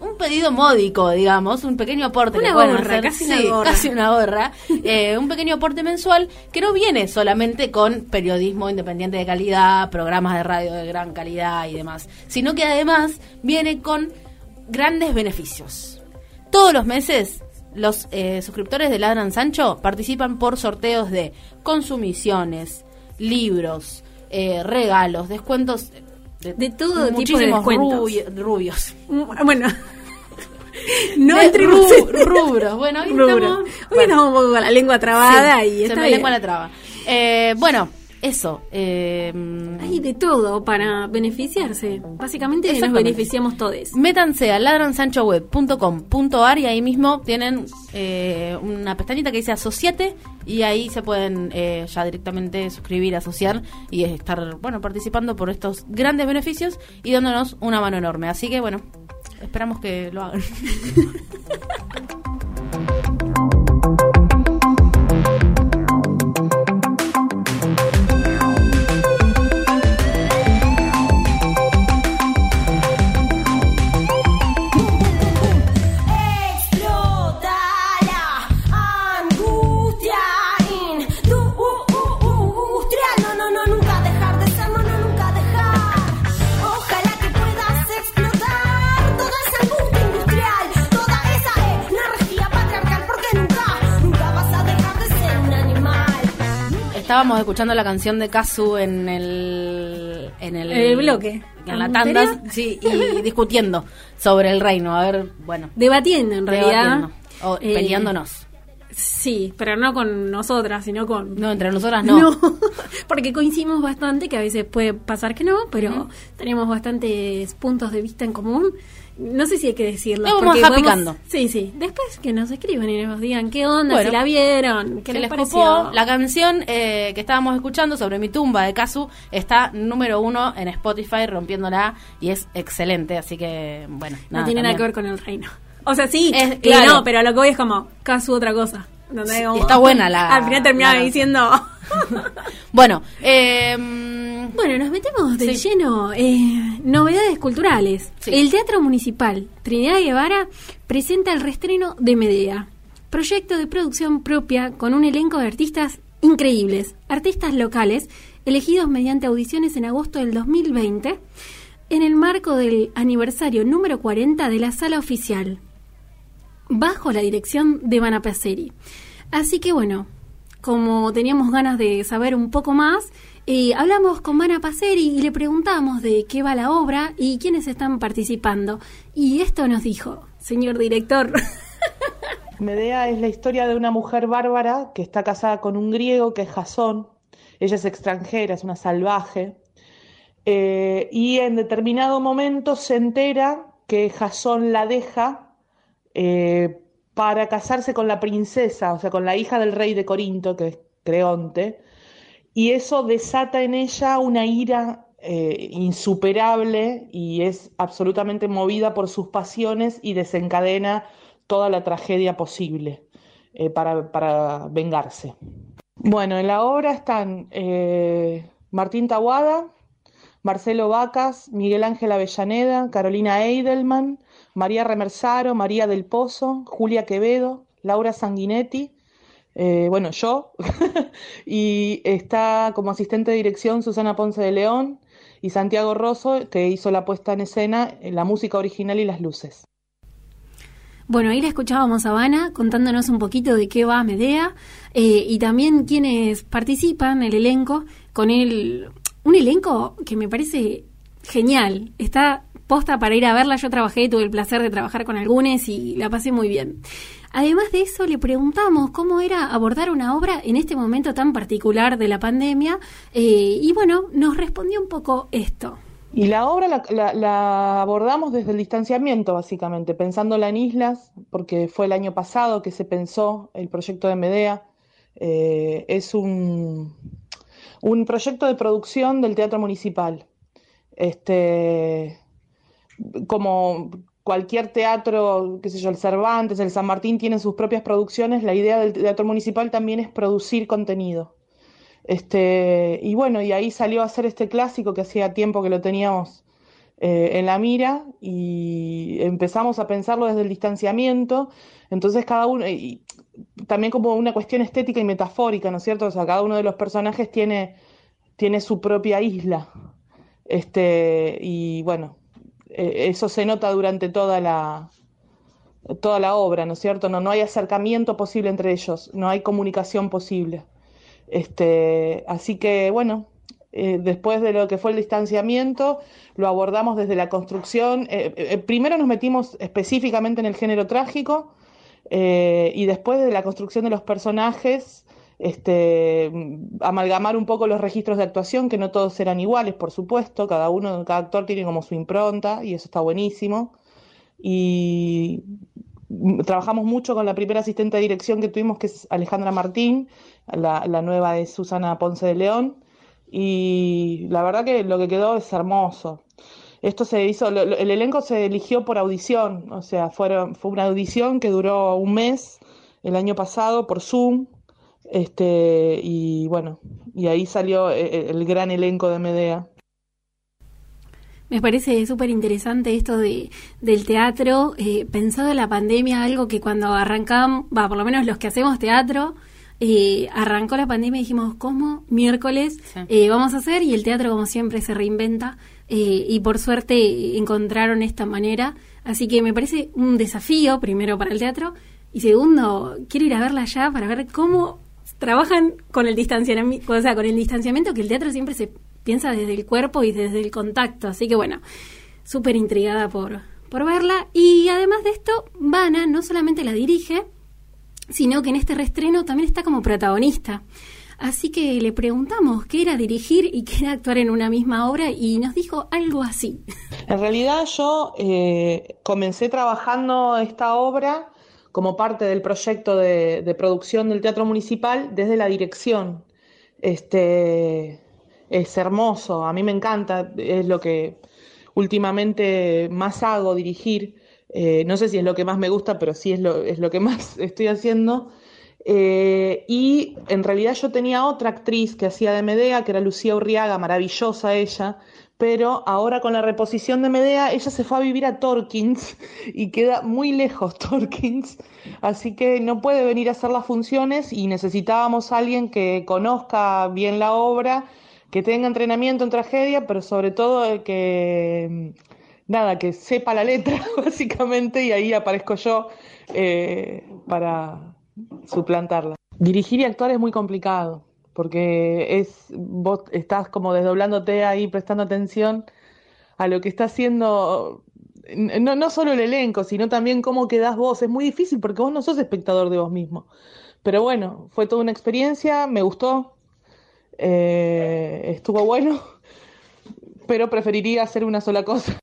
un pedido módico, digamos, un pequeño aporte Una que gorra, hacer. casi una gorra. casi una gorra. Eh, un pequeño aporte mensual que no viene solamente con periodismo independiente de calidad, programas de radio de gran calidad y demás, sino que además viene con grandes beneficios. Todos los meses los eh, suscriptores de Ladran Sancho participan por sorteos de consumiciones, libros, eh, regalos, descuentos De todo tipo de descuentos. rubios. Mm, Bueno. No De entremos ru- en- rubros. Bueno, hoy estamos- Hoy bueno. estamos un poco con la lengua trabada Sí, y se está me bien. lengua la traba. Eh, bueno, eso. eh, Hay de todo para beneficiarse. Básicamente nos beneficiamos todos. Métanse a ladransanchoweb.com.ar y ahí mismo tienen eh, una pestañita que dice asociate y ahí se pueden eh, ya directamente suscribir, asociar y estar bueno participando por estos grandes beneficios y dándonos una mano enorme. Así que bueno, esperamos que lo hagan. Estábamos escuchando la canción de Kazu en el en el, El bloque. en la tanda, sí, y discutiendo sobre el reino. A ver, bueno, Debatiendo, en realidad. Debatiendo. O Eh, peleándonos. Sí, pero no con nosotras, sino con... No, entre nosotras no. No, porque coincidimos bastante, que a veces puede pasar que no, pero tenemos bastantes puntos de vista en común. No sé si hay que decirlo. Lo vamos a dejar picando. Sí, sí. Después que nos escriban y nos digan qué onda, Bueno. si la vieron, qué ¿Qué les, les pareció. copó? La canción eh, que estábamos escuchando sobre mi tumba de Kazu está número uno en Spotify rompiéndola y es excelente, así que bueno. No tiene nada que ver con el reino. O sea, sí, Es- claro. no, pero lo que voy es como, caso otra cosa. Donde Sí, como- está buena la- Al final terminaba diciendo... Bueno, eh, Bueno, nos metemos de Sí. lleno. Eh, novedades culturales. Sí. El Teatro Municipal Trinidad Guevara presenta el restreno de Medea, proyecto de producción propia con un elenco de artistas increíbles, artistas locales elegidos mediante audiciones en agosto del 2020 en el marco del aniversario número 40 de la sala oficial, bajo la dirección de Vana Paceri. Así que bueno, como teníamos ganas de saber un poco más, eh, hablamos con Vana Paceri y le preguntamos de qué va la obra y quiénes están participando. Y esto nos dijo, señor director. Medea es la historia de una mujer bárbara que está casada con un griego que es Jasón. Ella es extranjera, es una salvaje. Eh, y en determinado momento se entera que Jasón la deja eh, para casarse con la princesa, o sea, con la hija del rey de Corinto, que es Creonte. Y eso desata en ella una ira eh, insuperable y es absolutamente movida por sus pasiones y desencadena toda la tragedia posible eh, para, para vengarse. Bueno, en la obra están eh, Martín Tahuada, Marcelo Vacas, Miguel Ángel Avellaneda, Carolina Eidelman, María Remersaro, María del Pozo, Julia Quevedo, Laura Sanguinetti, eh, bueno, yo, y está como asistente de dirección Susana Ponce de León y Santiago Rosso, que hizo la puesta en escena, eh, la música original y las luces. Bueno, ahí la escuchábamos a Vana contándonos un poquito de qué va Medea eh, y también quienes participan, el elenco, con el, un elenco que me parece genial. Está posta para ir a verla. Yo trabajé, tuve el placer de trabajar con algunos y la pasé muy bien. Además de eso, le preguntamos cómo era abordar una obra en este momento tan particular de la pandemia eh, y bueno, nos respondió un poco esto. Y la obra la, abordamos desde el distanciamiento, básicamente, pensándola en islas, porque fue el año pasado que se pensó el proyecto de Medea. Eh, es un, un proyecto de producción del Teatro Municipal. Este, como cualquier teatro, qué sé yo, el Cervantes, el San Martín tienen sus propias producciones, la idea del Teatro Municipal también es producir contenido. Este, y bueno, y ahí salió a hacer este clásico que hacía tiempo que lo teníamos eh, en la mira y empezamos a pensarlo desde el distanciamiento. Entonces cada uno, y también como una cuestión estética y metafórica, ¿no es cierto? O sea, cada uno de los personajes tiene, tiene su propia isla. Este, y bueno, eso se nota durante toda la, toda la obra, ¿no es cierto? No, no hay acercamiento posible entre ellos, no hay comunicación posible. Este, así que bueno, eh, después de lo que fue el distanciamiento, lo abordamos desde la construcción. Eh, eh, primero nos metimos específicamente en el género trágico eh, y después de la construcción de los personajes, este, mm, amalgamar un poco los registros de actuación, que no todos eran iguales, por supuesto, cada uno, cada actor tiene como su impronta y eso está buenísimo. Y trabajamos mucho con la primera asistente de dirección que tuvimos, que es Alejandra Martín, la, la nueva es Susana Ponce de León, y la verdad que lo que quedó es hermoso. Esto se hizo, el elenco se eligió por audición, o sea, fueron, fue una audición que duró un mes el año pasado por Zoom, este, y bueno, y ahí salió eh, el gran elenco de Medea. Me parece súper interesante esto de, del teatro, eh, pensado en la pandemia, algo que cuando arrancamos, va, por lo menos los que hacemos teatro, eh, arrancó la pandemia y dijimos, ¿cómo? Miércoles Sí. eh, vamos a hacer y el teatro como siempre se reinventa eh, y por suerte eh, encontraron esta manera. Así que me parece un desafío, primero para el teatro y segundo, quiero ir a verla ya para ver cómo trabajan con el distanciamiento, o sea, con el distanciamiento que el teatro siempre se piensa desde el cuerpo y desde el contacto. Así que bueno, súper intrigada por, por verla. Y además de esto, Vana no solamente la dirige, sino que en este reestreno también está como protagonista. Así que le preguntamos qué era dirigir y qué era actuar en una misma obra y nos dijo algo así. En realidad yo eh, comencé trabajando esta obra como parte del proyecto de, producción del Teatro Municipal desde la dirección. Este, es hermoso, a mí me encanta, es lo que últimamente más hago, dirigir. Eh, no sé si es lo que más me gusta, pero sí es lo, es lo que más estoy haciendo. Eh, y en realidad yo tenía otra actriz que hacía de Medea, que era Lucía Urriaga, maravillosa ella, pero ahora con la reposición de Medea, ella se fue a vivir a Torkins y queda muy lejos Torkins, así que no puede venir a hacer las funciones y necesitábamos a alguien que conozca bien la obra, que tenga entrenamiento en tragedia, pero sobre todo eh, que, nada, que sepa la letra, básicamente, y ahí aparezco yo eh, para suplantarla. Dirigir y actuar es muy complicado, porque es vos estás como desdoblándote ahí, prestando atención a lo que está haciendo, no, no solo el elenco, sino también cómo quedás vos. Es muy difícil porque vos no sos espectador de vos mismo. Pero bueno, fue toda una experiencia, me gustó, eh, estuvo bueno, pero preferiría hacer una sola cosa.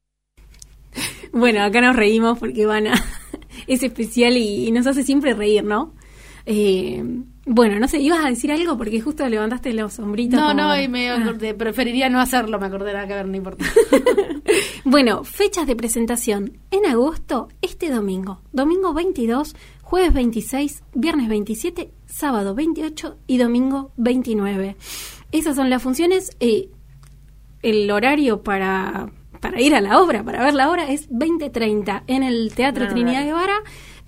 Bueno, acá nos reímos porque Ivana es especial y, y nos hace siempre reír, ¿no? Eh, bueno, no sé, ibas a decir algo porque justo levantaste los hombritos. No, como- no, y me Ah. acordé, preferiría no hacerlo, me acordé nada que ver, no importa. Bueno, fechas de presentación. En agosto, este domingo. Domingo 22, jueves 26, viernes 27, sábado 28 y domingo 29. Esas son las funciones. eh, el horario para, para ir a la obra, para ver la obra, es 20.30 en el Teatro Trinidad horario. Guevara.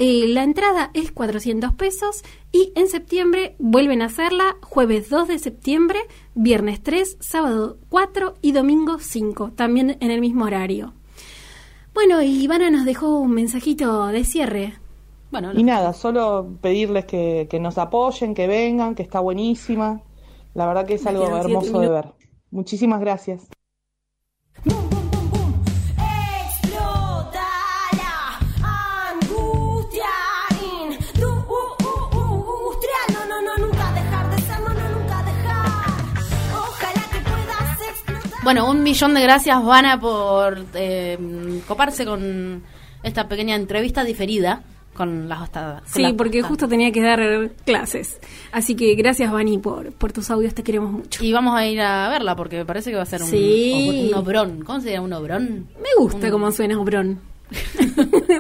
Eh, la entrada es 400 pesos y en septiembre vuelven a hacerla jueves 2 de septiembre, viernes 3, sábado 4 y domingo 5, también en el mismo horario. Bueno, y Ivana nos dejó un mensajito de cierre. Bueno, Y nada, solo pedirles que, que nos apoyen, que vengan, que está buenísima. La verdad que es algo hermoso de ver. Muchísimas gracias. Bueno, un millón de gracias, Vana, por eh, coparse con esta pequeña entrevista diferida con las hostadas. Sí, las porque justo tenía que dar clases. Así que gracias, Vani, por, por tus audios, te queremos mucho. Y vamos a ir a verla porque me parece que va a ser un, Sí. un obrón. ¿Cómo se llama un obrón? Me gusta Un- cómo suena Obrón.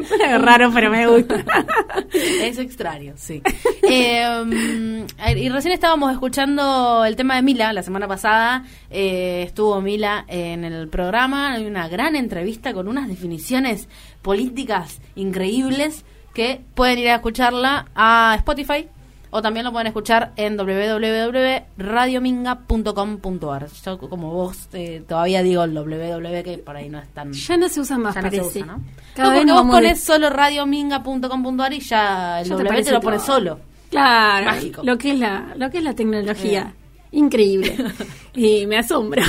Suena raro, pero me gusta. Es extraño, sí. Eh, y recién estábamos escuchando el tema de Mila, la semana pasada eh, estuvo Mila en el programa, hay una gran entrevista con unas definiciones políticas increíbles que pueden ir a escucharla a Spotify o también lo pueden escuchar en www.radiominga.com.ar. Yo como vos eh, todavía digo el www que por ahí no es tan... Ya no se usa más, Ya no se parece. usa, ¿no? Cada No, vez porque vos pones de- solo radiominga.com.ar y ya el Ya te W te, lo pones solo. Claro, Mágico. lo que es la, lo que es la tecnología. Increíble. y me asombra.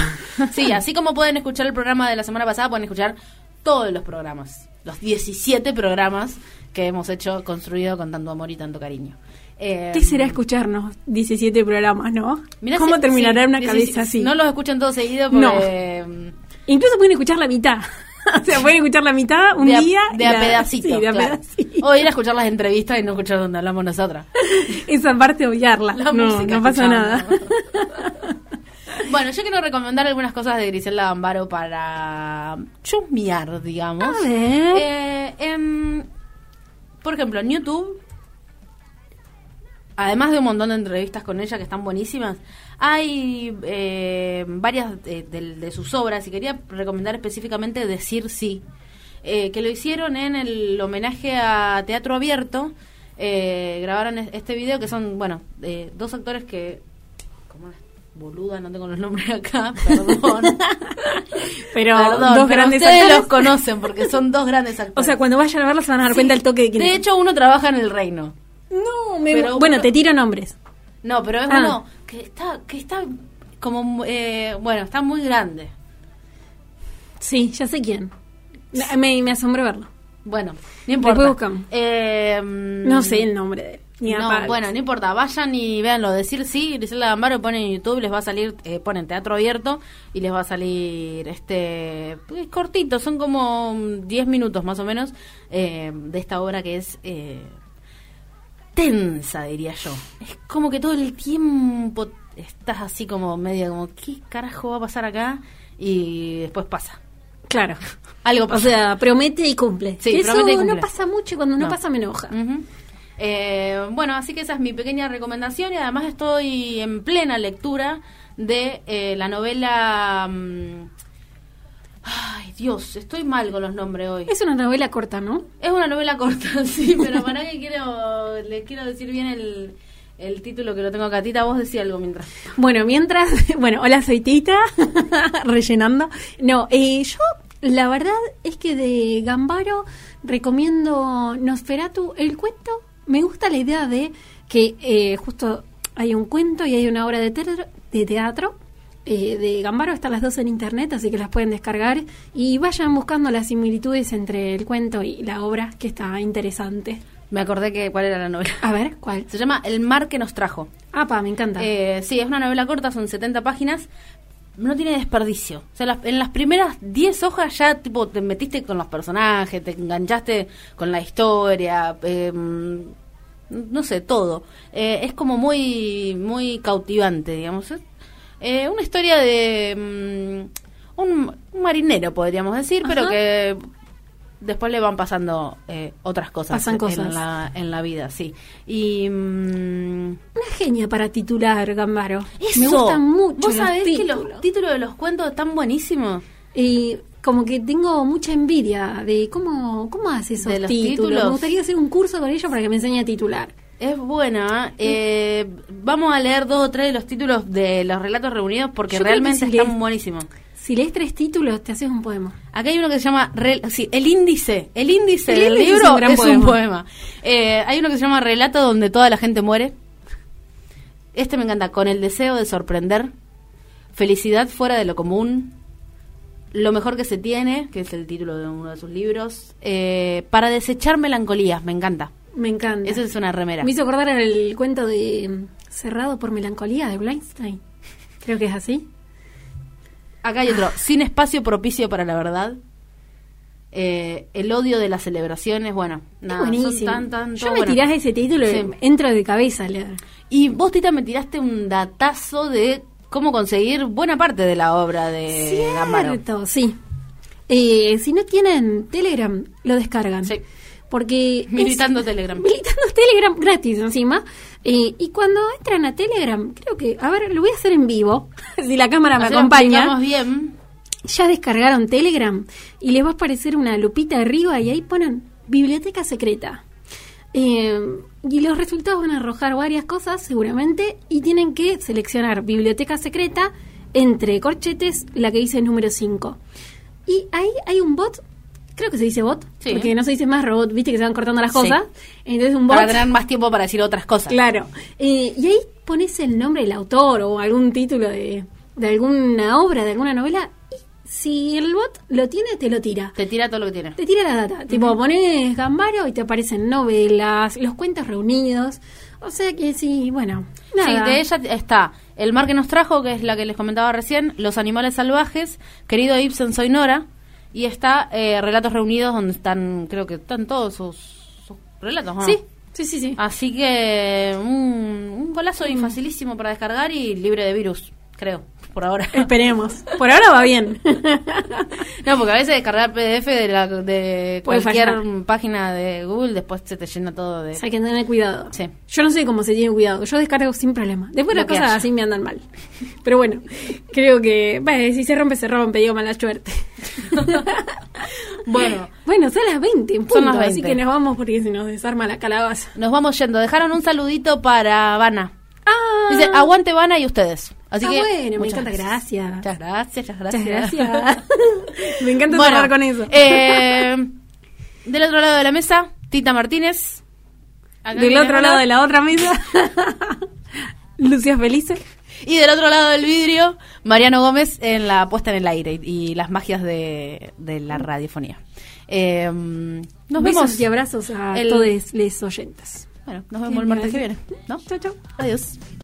Sí, así como pueden escuchar el programa de la semana pasada, pueden escuchar todos los programas. Los 17 programas que hemos hecho, construido con tanto amor y tanto cariño. Eh, ¿Qué será escucharnos 17 programas, no? mirá ¿Cómo si- terminará sí, una cabeza sí, así? No los escuchan todos seguidos porque... mm, Incluso pueden escuchar la mitad. o sea, pueden escuchar la mitad un de a, día. de a la- pedacito. Sí, de a claro. pedacito. O ir a escuchar las entrevistas y no escuchar donde hablamos nosotras. Esa parte obviarla. La no, no pasa nada. Bueno, yo quiero recomendar algunas cosas de Griselda Gambaro para chusmear, digamos. A ver. Eh, en- por ejemplo, en YouTube, además de un montón de entrevistas con ella que están buenísimas, hay eh, varias de, de- de sus obras y quería recomendar específicamente Decir Sí, eh, que lo hicieron en el homenaje a Teatro Abierto. Eh, grabaron es- este video que son, bueno, dos actores que... ¿Cómo es? Boluda, no tengo los nombres acá, perdón. Pero Perdón, dos pero grandes ustedes actores. los conocen porque son dos grandes actores. O sea, cuando vayan a verla se van a dar cuenta el toque de quién De hecho, uno trabaja en el reino. No, me- pero bueno, te tiro nombres. No, pero es Ah. uno que está, que está como, eh, bueno, está muy grande. Sí, ya sé quién. Me, me asombró verlo. Bueno, no Después importa. Eh, No sé el nombre de él. Ni no, bueno, no importa, vayan y véanlo. Decir sí, Griselda Gambaro ponen en YouTube, les va a salir, eh, ponen teatro abierto y les va a salir este pues, cortito, son como mm, 10 minutos más o menos eh, de esta obra que es eh, tensa, diría yo. Es como que todo el tiempo estás así como medio como, ¿qué carajo va a pasar acá? Y después pasa. Claro. Algo O pasa. sea, promete y cumple. Sí, Que eso promete y no pasa mucho y cuando no, No. pasa me enoja. Eh, bueno, así que esa es mi pequeña recomendación y además estoy en plena lectura de eh, la novela... mm, ay, Dios, estoy mal con los nombres hoy. Es una novela corta, ¿no? Es una novela corta, sí, pero para que quiero, le quiero decir bien el, el título que lo tengo acá. Tita, vos decís algo mientras. Bueno, mientras, bueno, hola soy Tita, rellenando. No, eh, yo la verdad es que de Gambaro recomiendo Nosferatu, el cuento. Me gusta la idea de que eh, justo hay un cuento y hay una obra de teatro, de teatro eh, de Gambaro, están las dos en internet, así que las pueden descargar y vayan buscando las similitudes entre el cuento y la obra, que está interesante. Me acordé que cuál era la novela. A ver, ¿cuál? Se llama El mar que nos trajo. Ah, pa, me encanta. Eh, sí, es una novela corta, son 70 páginas. No tiene desperdicio. O sea, las- en las primeras 10 hojas ya tipo te metiste con los personajes, te enganchaste con la historia, eh, no sé, todo. Eh, es como muy muy cautivante, digamos. Eh, una historia de mm, un, un marinero, podríamos decir, pero que después le van pasando eh, otras cosas, Pasan cosas. En, la, en la vida, sí. Y... mm, Una genia para titular, Gambaro. eso. Me gustan mucho ¿Vos los sabés que los títulos de los cuentos están buenísimos? Y como que tengo mucha envidia de cómo, cómo hace esos De los títulos. títulos. Me gustaría hacer un curso con ellos para que me enseñe a titular. Es buena. eh, vamos a leer dos o tres de los títulos de los relatos reunidos porque Yo realmente si están lees- buenísimos. Si lees tres títulos, te haces un poema. Acá hay uno que se llama sí, El índice. El índice El del índice es libro un es un poema. poema. Eh, hay uno que se llama Relato donde toda la gente muere. Este me encanta. Con el deseo de sorprender. Felicidad fuera de lo común. Lo mejor que se tiene, que es el título de uno de sus libros. Eh, para desechar melancolías, me encanta. Me encanta. Eso es una remera. Me hizo acordar el cuento de mm, Cerrado por Melancolía de Blindstein. Creo que es así. Acá hay otro. Sin espacio propicio para la verdad. Eh, el odio de las celebraciones. Bueno, nada, son tan, tan, Yo me bueno. tirás ese título Sí. y entro de cabeza a leer. Y vos, Tita, me tiraste un datazo de cómo conseguir buena parte de la obra de Gambaro. Cierto, sí. Eh, si no tienen Telegram, lo descargan. Sí. Porque es- Militando Telegram. Militando Telegram gratis encima. Eh, y cuando entran a Telegram, creo que, a ver, lo voy a hacer en vivo, si la cámara me lo acompaña. bien. Ya descargaron Telegram y les va a aparecer una lupita arriba y ahí ponen biblioteca secreta. Eh, y los resultados van a arrojar varias cosas seguramente y tienen que seleccionar biblioteca secreta entre corchetes, la que dice número 5. Y ahí hay un bot, creo que se dice bot, Sí. porque no se dice más robot, viste que se van cortando las Sí. cosas. Entonces un bot... Para tener más tiempo para decir otras cosas. Claro. Eh, y ahí pones el nombre del autor o algún título de, de alguna obra, de alguna novela. Y si el bot lo tiene, te lo tira. Te tira todo lo que tiene. Te tira la data. Tipo, pones Gambaro y te aparecen novelas, los cuentos reunidos. O sea que sí, bueno. Nada. Sí, de ella está El mar que nos trajo, que es la que les comentaba recién, Los animales salvajes, Querido Ibsen, soy Nora, y está eh, Relatos reunidos, donde están, creo que están todos sus, sus relatos, ¿no? Sí, sí, sí, sí. Así que un, un golazo y facilísimo para descargar y libre de virus, creo, por ahora. Esperemos. Por ahora va bien. No, porque a veces descargar PDF de, la, de Puede cualquier fallar. página de Google, después se te llena todo de... O sea, hay que tener cuidado. Sí. Yo no sé cómo se tiene cuidado. Yo descargo sin problema. Después las Lo cosas haya. así me andan mal. Pero bueno, creo que... Bueno, si se rompe, se rompe. Digo mala suerte. Bueno, Bueno, son las 20 en punto, Son las así 20. que nos vamos porque se nos desarma la calabaza. nos vamos yendo. Dejaron un saludito para Vana. Ah, Dice, aguante Vana y ustedes. Así ah, que, bueno, me muchas encanta, gracias. Muchas gracias, muchas Muchas gracias. gracias. me encanta Bueno, cerrar con eso. eh, del otro lado de la mesa, Tita Martínez. Acá Del otro lado de la otra mesa, Lucia Felice. Y del otro lado del vidrio, Mariano Gómez en la puesta en el aire y las magias de, de la radiofonía. Eh, nos Besos vemos. y abrazos a el- todos los oyentes. Bueno, nos vemos el martes que viene. ¿no? Chau, chau. Adiós.